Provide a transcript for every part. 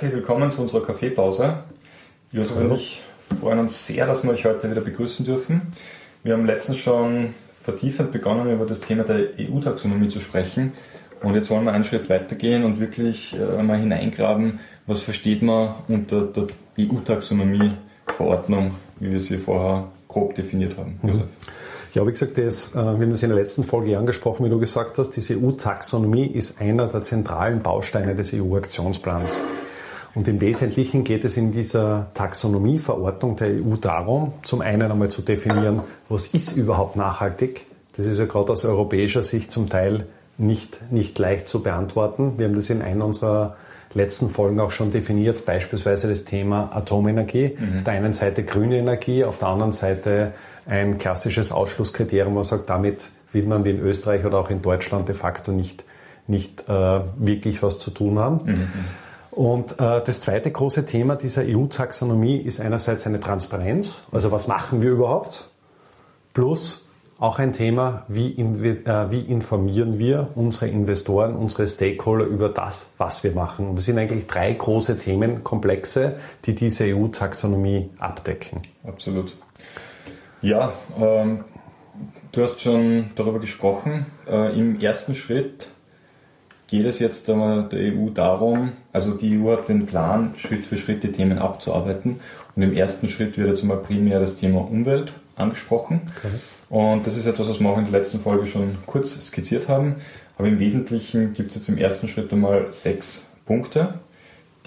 Herzlich willkommen zu unserer Kaffeepause. Josef und ich freuen uns sehr, dass wir euch heute wieder begrüßen dürfen. Wir haben letztens schon vertiefend begonnen, über das Thema der EU-Taxonomie zu sprechen. Und jetzt wollen wir einen Schritt weitergehen und wirklich äh, mal hineingraben, was versteht man unter der EU-Taxonomie-Verordnung, wie wir sie vorher grob definiert haben. Mhm. Ja, wie gesagt, das, äh, wir haben das in der letzten Folge angesprochen, wie du gesagt hast, diese EU-Taxonomie ist einer der zentralen Bausteine des EU-Aktionsplans. Und im Wesentlichen geht es in dieser Taxonomieverordnung der EU darum, zum einen einmal zu definieren, was ist überhaupt nachhaltig. Das ist ja gerade aus europäischer Sicht zum Teil nicht, nicht leicht zu beantworten. Wir haben das in einer unserer letzten Folgen auch schon definiert, beispielsweise das Thema Atomenergie. Mhm. Auf der einen Seite grüne Energie, auf der anderen Seite ein klassisches Ausschlusskriterium, man sagt, damit will man wie in Österreich oder auch in Deutschland de facto nicht, nicht äh, wirklich was zu tun haben. Mhm. Und äh, das zweite große Thema dieser EU-Taxonomie ist einerseits eine Transparenz, also was machen wir überhaupt, plus auch ein Thema, wie, äh, wie, informieren wir unsere Investoren, unsere Stakeholder über das, was wir machen. Und das sind eigentlich drei große Themenkomplexe, die diese EU-Taxonomie abdecken. Absolut. Ja, ähm, du hast schon darüber gesprochen. Äh, Im ersten Schritt geht es jetzt der EU darum, also die EU hat den Plan, Schritt für Schritt die Themen abzuarbeiten. Und im ersten Schritt wird jetzt mal primär das Thema Umwelt angesprochen. Okay. Und das ist etwas, was wir auch in der letzten Folge schon kurz skizziert haben. Aber im Wesentlichen gibt es jetzt im ersten Schritt einmal sechs Punkte,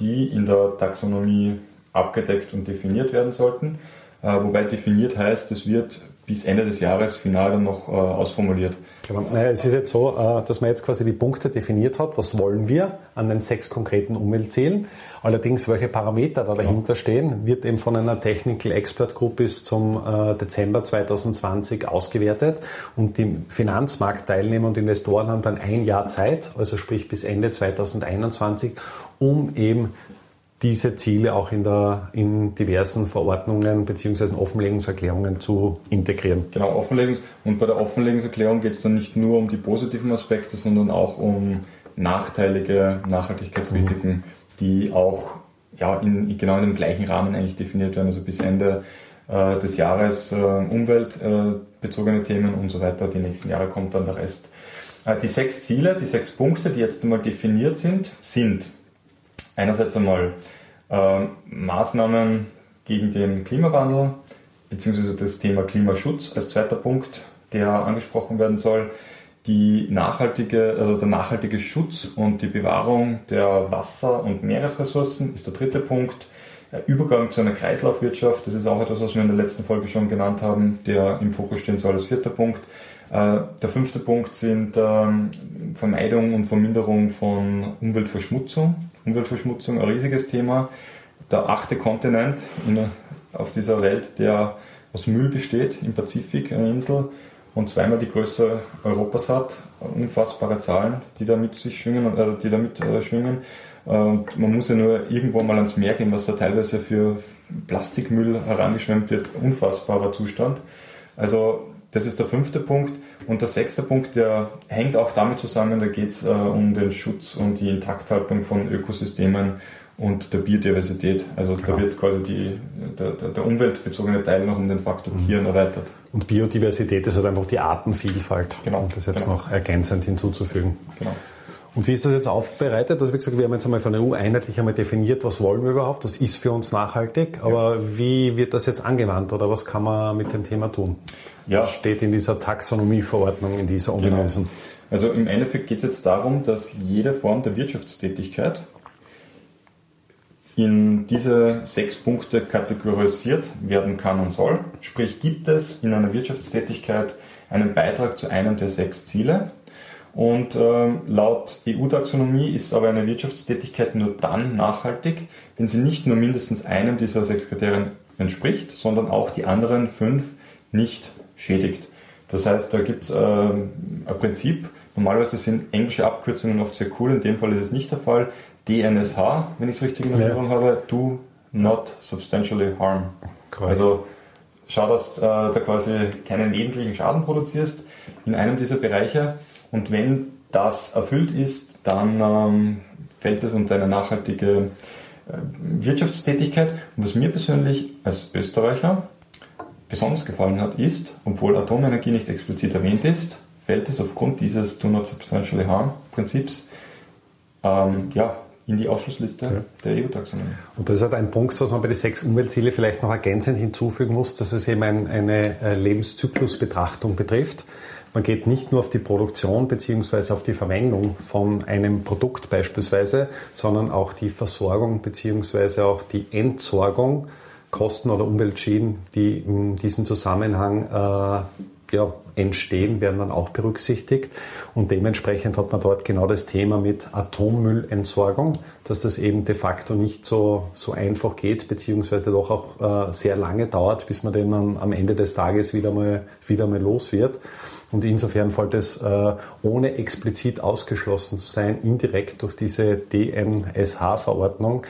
die in der Taxonomie abgedeckt und definiert werden sollten. Äh, wobei definiert heißt, es wird bis Ende des Jahres final dann noch äh, ausformuliert. Genau. Naja, es ist jetzt so, äh, dass man jetzt quasi die Punkte definiert hat, was wollen wir an den sechs konkreten Umweltzielen. Allerdings, welche Parameter da dahinter stehen, wird eben von einer Technical Expert Group bis zum äh, Dezember 2020 ausgewertet und die Finanzmarktteilnehmer und Investoren haben dann ein Jahr Zeit, also sprich bis Ende 2021, um eben diese Ziele auch in, der, in diversen Verordnungen bzw. Offenlegungserklärungen zu integrieren. Genau, Offenlegungs- und bei der Offenlegungserklärung geht es dann nicht nur um die positiven Aspekte, sondern auch um nachteilige Nachhaltigkeitsrisiken, mhm. die auch ja, in, genau in dem gleichen Rahmen eigentlich definiert werden, also bis Ende äh, des Jahres äh, umweltbezogene äh, Themen und so weiter. Die nächsten Jahre kommt dann der Rest. Äh, die sechs Ziele, die sechs Punkte, die jetzt einmal definiert sind, sind einerseits einmal äh, Maßnahmen gegen den Klimawandel, beziehungsweise das Thema Klimaschutz als zweiter Punkt, der angesprochen werden soll. Die nachhaltige, also der nachhaltige Schutz und die Bewahrung der Wasser- und Meeresressourcen ist der dritte Punkt. Übergang zu einer Kreislaufwirtschaft, das ist auch etwas, was wir in der letzten Folge schon genannt haben, der im Fokus stehen soll als vierter Punkt. Äh, der fünfte Punkt sind ähm, Vermeidung und Verminderung von Umweltverschmutzung. Umweltverschmutzung ein riesiges Thema. Der achte Kontinent in, auf dieser Welt, der aus Müll besteht, im Pazifik, eine Insel, und zweimal die Größe Europas hat. Unfassbare Zahlen, die da mit sich schwingen, äh, die da mit äh, schwingen. Und man muss ja nur irgendwo mal ans Meer gehen, was da teilweise für Plastikmüll herangeschwemmt wird. Unfassbarer Zustand. Also das ist der fünfte Punkt. Und der sechste Punkt, der hängt auch damit zusammen, da geht es äh, um den Schutz und die Intakthaltung von Ökosystemen und der Biodiversität. Also da wird quasi die, der, der, umweltbezogene Teil noch um den Faktor mhm. Tieren erweitert. Und Biodiversität ist halt einfach die Artenvielfalt, genau. um das jetzt genau. noch ergänzend hinzuzufügen. Genau. Und wie ist das jetzt aufbereitet? Also wie gesagt, wir haben jetzt einmal von der EU einheitlich einmal definiert, was wollen wir überhaupt, was ist für uns nachhaltig, aber ja. wie wird das jetzt angewandt oder was kann man mit dem Thema tun? Ja. Was steht in dieser Taxonomieverordnung, in dieser ominösen? Genau. Also im Endeffekt geht es jetzt darum, dass jede Form der Wirtschaftstätigkeit in diese sechs Punkte kategorisiert werden kann und soll. Sprich, gibt es in einer Wirtschaftstätigkeit einen Beitrag zu einem der sechs Ziele, und äh, laut EU-Taxonomie ist aber eine Wirtschaftstätigkeit nur dann nachhaltig, wenn sie nicht nur mindestens einem dieser sechs Kriterien entspricht, sondern auch die anderen fünf nicht schädigt. Das heißt, da gibt es äh, ein Prinzip. Normalerweise sind englische Abkürzungen oft sehr cool, in dem Fall ist es nicht der Fall. DNSH, wenn ich es richtig in Erinnerung ja. habe, do not substantially harm. Kreuz. Also schau, dass äh, du quasi keinen wesentlichen Schaden produzierst in einem dieser Bereiche. Und wenn das erfüllt ist, dann ähm, fällt es unter eine nachhaltige Wirtschaftstätigkeit. Und was mir persönlich als Österreicher besonders gefallen hat, ist, obwohl Atomenergie nicht explizit erwähnt ist, fällt es aufgrund dieses Do Not Substantially Harm Prinzips ähm, ja, in die Ausschlussliste ja. der EU-Taxonomie. Und das ist halt ein Punkt, was man bei den sechs Umweltziele vielleicht noch ergänzend hinzufügen muss, dass es eben ein, eine äh, Lebenszyklusbetrachtung betrifft. Man geht nicht nur auf die Produktion bzw. auf die Verwendung von einem Produkt beispielsweise, sondern auch die Versorgung bzw. auch die Entsorgung, Kosten oder Umweltschäden, die in diesem Zusammenhang äh, ja, entstehen, werden dann auch berücksichtigt. Und dementsprechend hat man dort genau das Thema mit Atommüllentsorgung, dass das eben de facto nicht so, so einfach geht, beziehungsweise doch auch äh, sehr lange dauert, bis man den dann am Ende des Tages wieder mal, wieder mal los wird. Und insofern fällt es, äh, ohne explizit ausgeschlossen zu sein, indirekt durch diese DMSH-Verordnung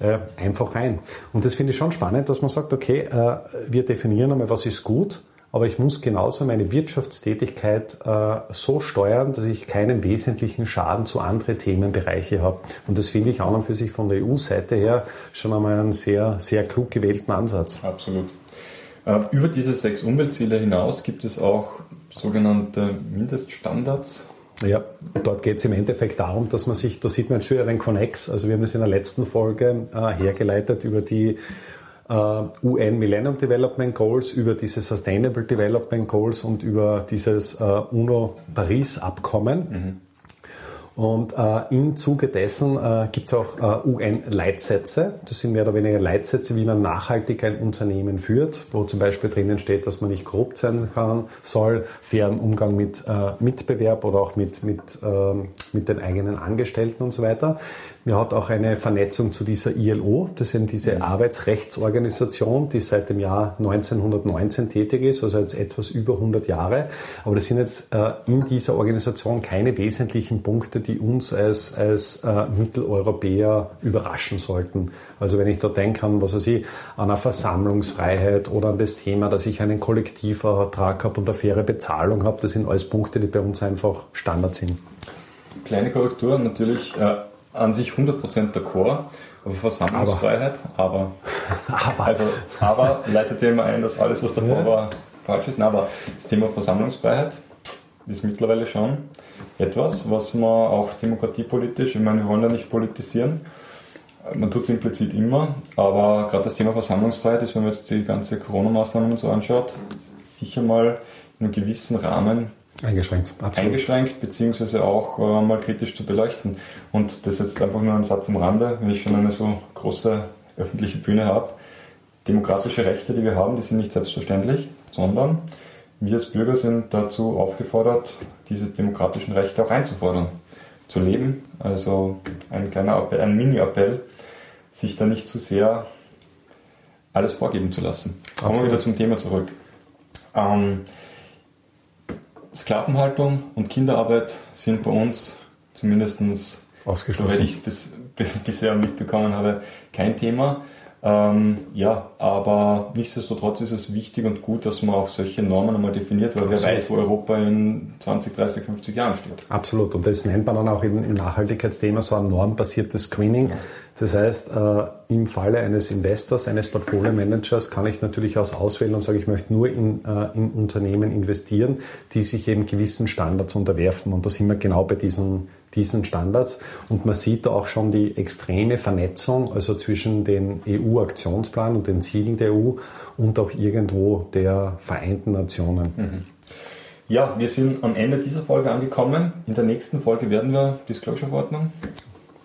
äh, einfach rein. Und das finde ich schon spannend, dass man sagt, okay, äh, wir definieren einmal, was ist gut, aber ich muss genauso meine Wirtschaftstätigkeit äh, so steuern, dass ich keinen wesentlichen Schaden zu anderen Themenbereiche habe. Und das finde ich auch und für sich von der EU-Seite her schon einmal einen sehr, sehr klug gewählten Ansatz. Absolut. Äh, über diese sechs Umweltziele hinaus gibt es auch sogenannte Mindeststandards. Ja, dort geht es im Endeffekt darum, dass man sich, da sieht man jetzt wieder den Connex, also wir haben das in der letzten Folge äh, hergeleitet über die Uh, UN Millennium Development Goals, über diese Sustainable Development Goals und über dieses uh, UNO Paris Abkommen. Mhm. Und äh, im Zuge dessen äh, gibt es auch äh, UN-Leitsätze. Das sind mehr oder weniger Leitsätze, wie man nachhaltig ein Unternehmen führt, wo zum Beispiel drinnen steht, dass man nicht korrupt sein kann, soll, fairen Umgang mit äh, Mitbewerb oder auch mit, mit, ähm, mit den eigenen Angestellten und so weiter. Man hat auch eine Vernetzung zu dieser ILO, das ist eben diese mhm. Arbeitsrechtsorganisation, die seit dem Jahr 1919 tätig ist, also jetzt etwas über 100 Jahre. Aber das sind jetzt äh, in dieser Organisation keine wesentlichen Punkte, die uns als, als äh, Mitteleuropäer überraschen sollten. Also wenn ich da denke an, was weiß ich, an eine Versammlungsfreiheit oder an das Thema, dass ich einen Kollektivvertrag habe und eine faire Bezahlung habe, das sind alles Punkte, die bei uns einfach Standard sind. Kleine Korrektur, natürlich äh, an sich 100% d'accord, aber Versammlungsfreiheit, aber, aber, also, aber leitet ja immer ein, dass alles, was davor ja. war, falsch ist. aber das Thema Versammlungsfreiheit ist mittlerweile schon etwas, was man auch demokratiepolitisch, ich meine, wir wollen ja nicht politisieren, man tut es implizit immer, aber gerade das Thema Versammlungsfreiheit ist, wenn man jetzt die ganze Corona-Maßnahmen so anschaut, sicher mal in einem gewissen Rahmen Eingeschränkt, absolut. Eingeschränkt, beziehungsweise auch äh, mal kritisch zu beleuchten. Und das ist jetzt einfach nur ein Satz am Rande, wenn ich schon eine so große öffentliche Bühne habe. Demokratische Rechte, die wir haben, die sind nicht selbstverständlich, sondern wir als Bürger sind dazu aufgefordert, diese demokratischen Rechte auch einzufordern, zu leben. Also ein kleiner Appell, ein Mini-Appell, sich da nicht zu sehr alles vorgeben zu lassen. Kommen wir wieder zum Thema zurück. Ähm, Sklavenhaltung und Kinderarbeit sind bei uns zumindest, soweit ich es bis, bisher mitbekommen habe, kein Thema. Ähm, ja, aber nichtsdestotrotz ist es wichtig und gut, dass man auch solche Normen einmal definiert, weil Absolut. wer weiß, wo Europa in 20, 30, 50 Jahren steht. Absolut. Und das nennt man dann auch im, im Nachhaltigkeitsthema so ein normbasiertes Screening. Das heißt, äh, im Falle eines Investors, eines Portfolio-Managers kann ich natürlich aus auswählen und sage, ich möchte nur in, äh, in Unternehmen investieren, die sich eben gewissen Standards unterwerfen. Und da sind wir genau bei diesen diesen Standards. Und man sieht da auch schon die extreme Vernetzung, also zwischen dem EU-Aktionsplan und den Zielen der EU und auch irgendwo der Vereinten Nationen. Mhm. Ja, wir sind am Ende dieser Folge angekommen. In der nächsten Folge werden wir Disclosure-Verordnung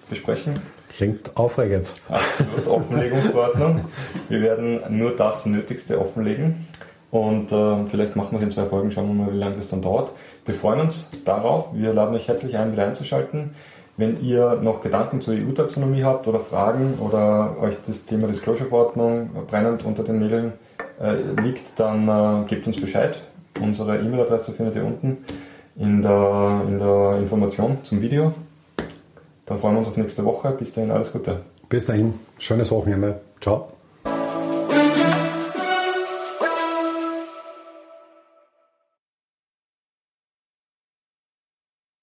besprechen. Klingt aufregend. Absolut, Offenlegungsverordnung. Wir werden nur das Nötigste offenlegen. Und äh, vielleicht machen wir es in zwei Folgen, schauen wir mal, wie lange das dann dauert. Wir freuen uns darauf. Wir laden euch herzlich ein, wieder einzuschalten. Wenn ihr noch Gedanken zur EU-Taxonomie habt oder Fragen oder euch das Thema Disclosure-Verordnung brennend unter den Nägeln äh, liegt, dann äh, gebt uns Bescheid. Unsere E-Mail-Adresse findet ihr unten in der, in der Information zum Video. Dann freuen wir uns auf nächste Woche. Bis dahin, alles Gute. Bis dahin, schönes Wochenende. Ciao.